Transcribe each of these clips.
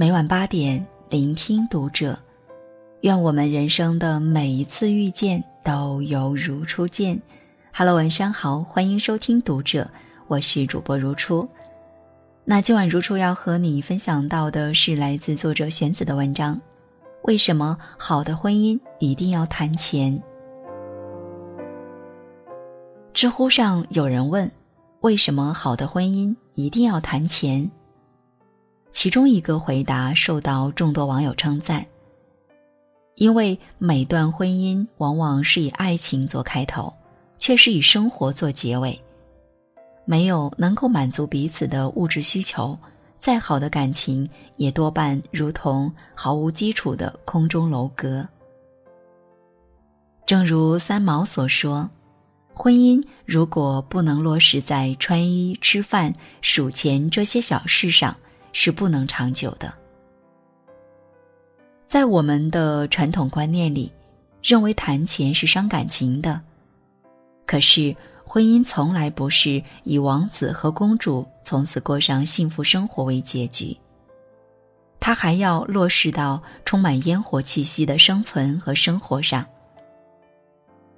每晚八点，聆听读者。愿我们人生的每一次遇见都犹如初见。Hello，晚上好，欢迎收听读者，我是主播如初。那今晚如初要和你分享到的是来自作者玄子的文章：为什么好的婚姻一定要谈钱？知乎上有人问：为什么好的婚姻一定要谈钱？其中一个回答受到众多网友称赞。因为每段婚姻往往是以爱情做开头，却是以生活做结尾。没有能够满足彼此的物质需求，再好的感情也多半如同毫无基础的空中楼阁。正如三毛所说：“婚姻如果不能落实在穿衣、吃饭、数钱这些小事上，是不能长久的。”在我们的传统观念里，认为谈钱是伤感情的。可是，婚姻从来不是以王子和公主从此过上幸福生活为结局。它还要落实到充满烟火气息的生存和生活上。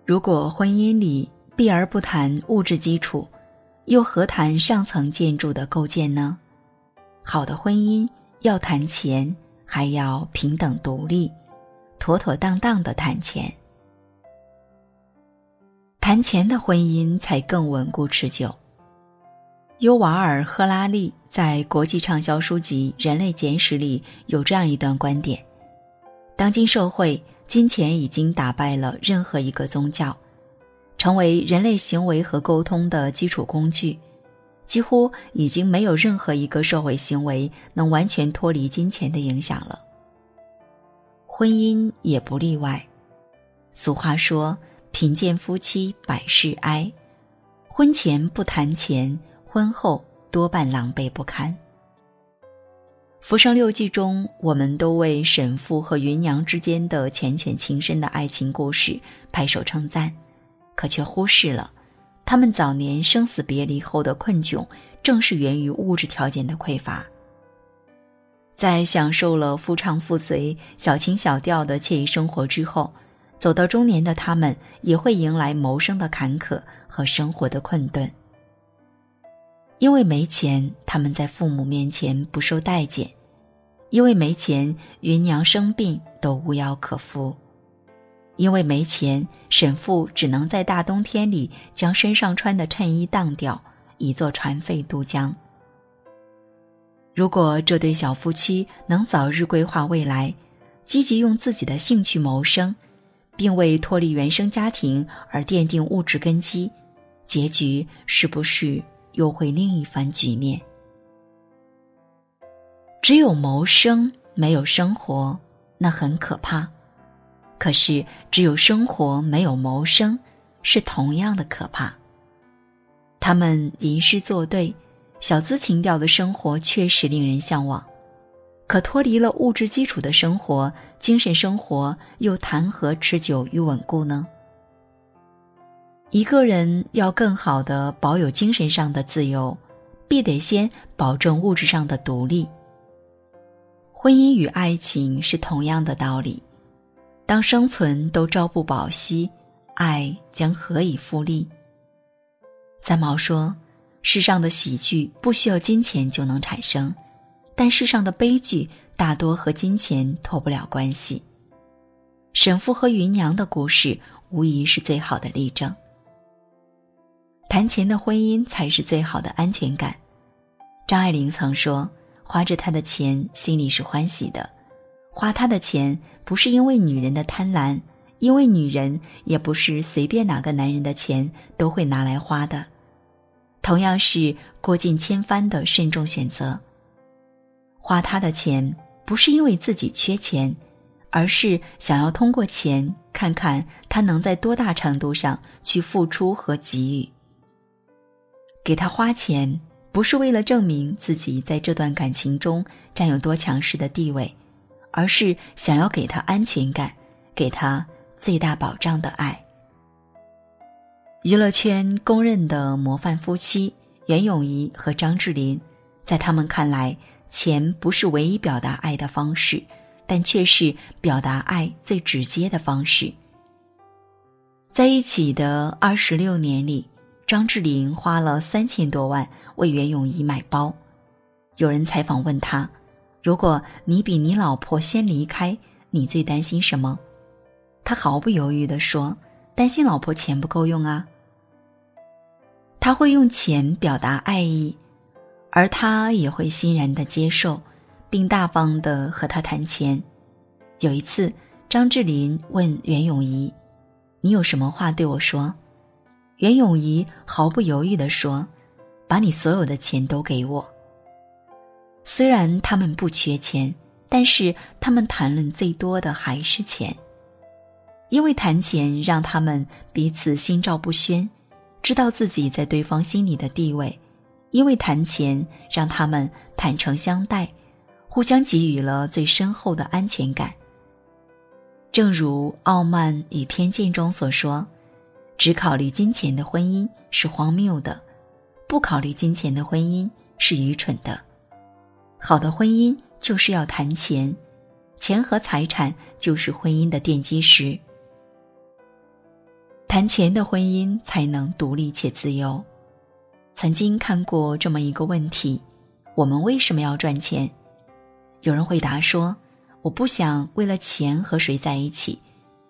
如果婚姻里避而不谈物质基础，又何谈上层建筑的构建呢？好的婚姻要谈钱。还要平等独立，妥妥当当的谈钱。谈钱的婚姻才更稳固持久。尤瓦尔·赫拉利在国际畅销书籍《人类简史》里有这样一段观点：当今社会，金钱已经打败了任何一个宗教，成为人类行为和沟通的基础工具。几乎已经没有任何一个社会行为能完全脱离金钱的影响了。婚姻也不例外。俗话说：“贫贱夫妻百事哀。”婚前不谈钱，婚后多半狼狈不堪。《浮生六记》中，我们都为沈父和芸娘之间的缱绻情深的爱情故事拍手称赞，可却忽视了。他们早年生死别离后的困窘，正是源于物质条件的匮乏。在享受了夫唱妇随、小情小调的惬意生活之后，走到中年的他们也会迎来谋生的坎坷和生活的困顿。因为没钱，他们在父母面前不受待见；因为没钱，芸娘生病都无药可敷。因为没钱，沈父只能在大冬天里将身上穿的衬衣当掉，以作船费渡江。如果这对小夫妻能早日规划未来，积极用自己的兴趣谋生，并为脱离原生家庭而奠定物质根基，结局是不是又会另一番局面？只有谋生没有生活，那很可怕。可是，只有生活没有谋生，是同样的可怕。他们吟诗作对，小资情调的生活确实令人向往。可脱离了物质基础的生活，精神生活又谈何持久与稳固呢？一个人要更好的保有精神上的自由，必得先保证物质上的独立。婚姻与爱情是同样的道理。当生存都朝不保夕，爱将何以复利？三毛说：“世上的喜剧不需要金钱就能产生，但世上的悲剧大多和金钱脱不了关系。”沈父和芸娘的故事无疑是最好的例证。谈钱的婚姻才是最好的安全感。张爱玲曾说：“花着他的钱，心里是欢喜的。”花他的钱不是因为女人的贪婪，因为女人也不是随便哪个男人的钱都会拿来花的，同样是过尽千帆的慎重选择。花他的钱不是因为自己缺钱，而是想要通过钱看看他能在多大程度上去付出和给予。给他花钱不是为了证明自己在这段感情中占有多强势的地位。而是想要给他安全感，给他最大保障的爱。娱乐圈公认的模范夫妻袁咏仪和张智霖，在他们看来，钱不是唯一表达爱的方式，但却是表达爱最直接的方式。在一起的二十六年里，张智霖花了三千多万为袁咏仪买包。有人采访问他：“如果你比你老婆先离开，你最担心什么？”他毫不犹豫地说：“担心老婆钱不够用啊。”他会用钱表达爱意。而他也会欣然的接受，并大方的和他谈钱。有一次，张智霖问袁咏仪：“你有什么话对我说？”袁咏仪毫不犹豫的说：“把你所有的钱都给我。”虽然他们不缺钱，但是他们谈论最多的还是钱。因为谈钱让他们彼此心照不宣，知道自己在对方心里的地位。因为谈钱，让他们坦诚相待，互相给予了最深厚的安全感。正如《傲慢与偏见》中所说：“只考虑金钱的婚姻是荒谬的，不考虑金钱的婚姻是愚蠢的。好的婚姻就是要谈钱，钱和财产就是婚姻的奠基石。谈钱的婚姻才能独立且自由。”曾经看过这么一个问题：我们为什么要赚钱？有人回答说：“我不想为了钱和谁在一起，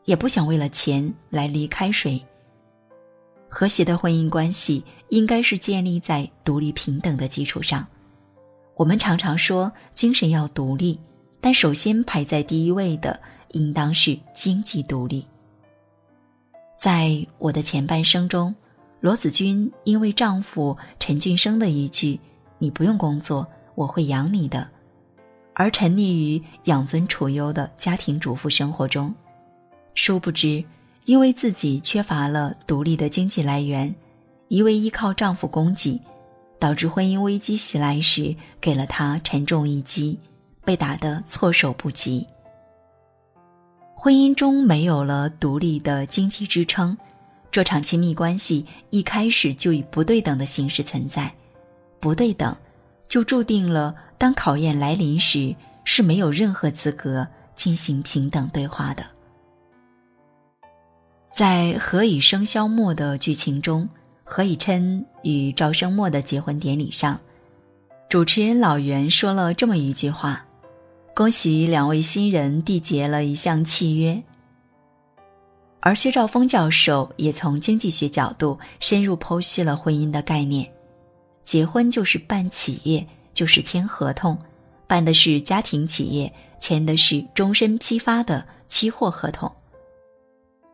也不想为了钱来离开谁。”和谐的婚姻关系应该是建立在独立平等的基础上。我们常常说精神要独立，但首先排在第一位的应当是经济独立。在我的前半生中。罗子君因为丈夫陈俊生的一句“你不用工作，我会养你的”，而沉溺于养尊处优的家庭主妇生活中。殊不知，因为自己缺乏了独立的经济来源，一味依靠丈夫供给，导致婚姻危机袭来时给了他沉重一击，被打得措手不及。婚姻中没有了独立的经济支撑。这场亲密关系一开始就以不对等的形式存在，不对等，就注定了当考验来临时是没有任何资格进行平等对话的。在《何以笙箫默》的剧情中，何以琛与赵生墨的结婚典礼上，主持人老袁说了这么一句话：“恭喜两位新人缔结了一项契约。”而薛兆丰教授也从经济学角度深入剖析了婚姻的概念：结婚就是办企业，就是签合同，办的是家庭企业，签的是终身批发的期货合同。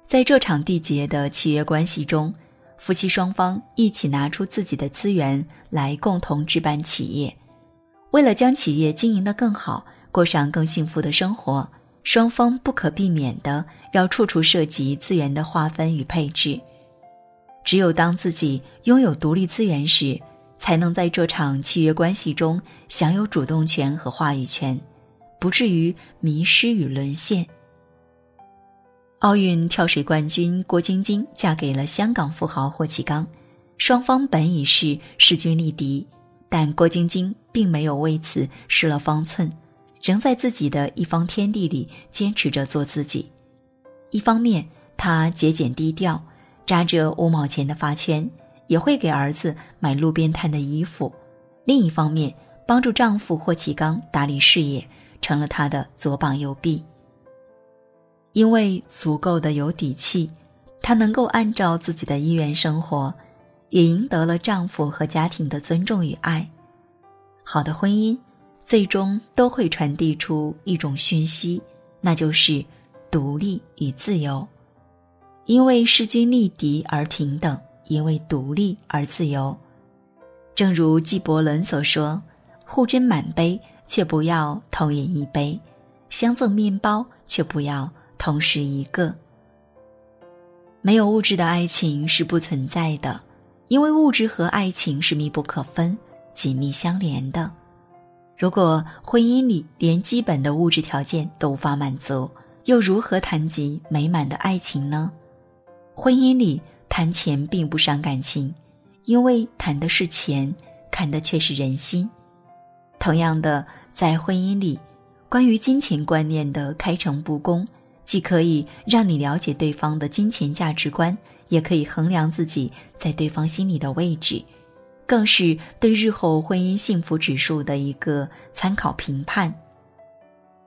在这场缔结的契约关系中，夫妻双方一起拿出自己的资源来共同置办企业，为了将企业经营得更好，过上更幸福的生活。双方不可避免的要处处涉及资源的划分与配置，只有当自己拥有独立资源时，才能在这场契约关系中享有主动权和话语权，不至于迷失与沦陷。奥运跳水冠军郭晶晶嫁给了香港富豪霍启刚，双方本已是势均力敌，但郭晶晶并没有为此失了方寸。仍在自己的一方天地里坚持着做自己。一方面，她节俭低调，扎着五毛钱的发圈，也会给儿子买路边摊的衣服；另一方面，帮助丈夫霍启刚打理事业，成了她的左膀右臂。因为足够的有底气，她能够按照自己的意愿生活，也赢得了丈夫和家庭的尊重与爱。好的婚姻。最终都会传递出一种讯息，那就是独立与自由。因为势均力敌而平等，因为独立而自由。正如纪伯伦所说：“互斟满杯，却不要同饮一杯；相赠面包，却不要同时一个。”没有物质的爱情是不存在的，因为物质和爱情是密不可分、紧密相连的。如果婚姻里连基本的物质条件都无法满足，又如何谈及美满的爱情呢？婚姻里谈钱并不伤感情，因为谈的是钱，看的却是人心。同样的，在婚姻里，关于金钱观念的开诚布公，既可以让你了解对方的金钱价值观，也可以衡量自己在对方心里的位置，更是对日后婚姻幸福指数的一个参考评判。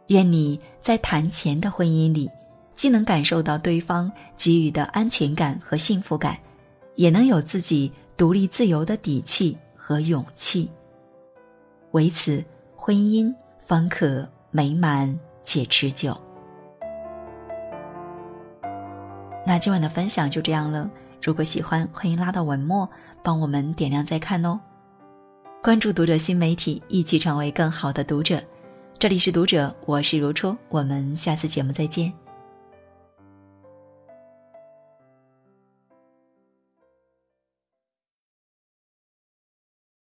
愿你在谈钱的婚姻里，既能感受到对方给予的安全感和幸福感，也能有自己独立自由的底气和勇气。为此，婚姻方可美满且持久。那今晚的分享就这样了。如果喜欢，欢迎拉到文末帮我们点亮再看哦。关注读者新媒体，一起成为更好的读者。这里是读者，我是如初，我们下次节目再见。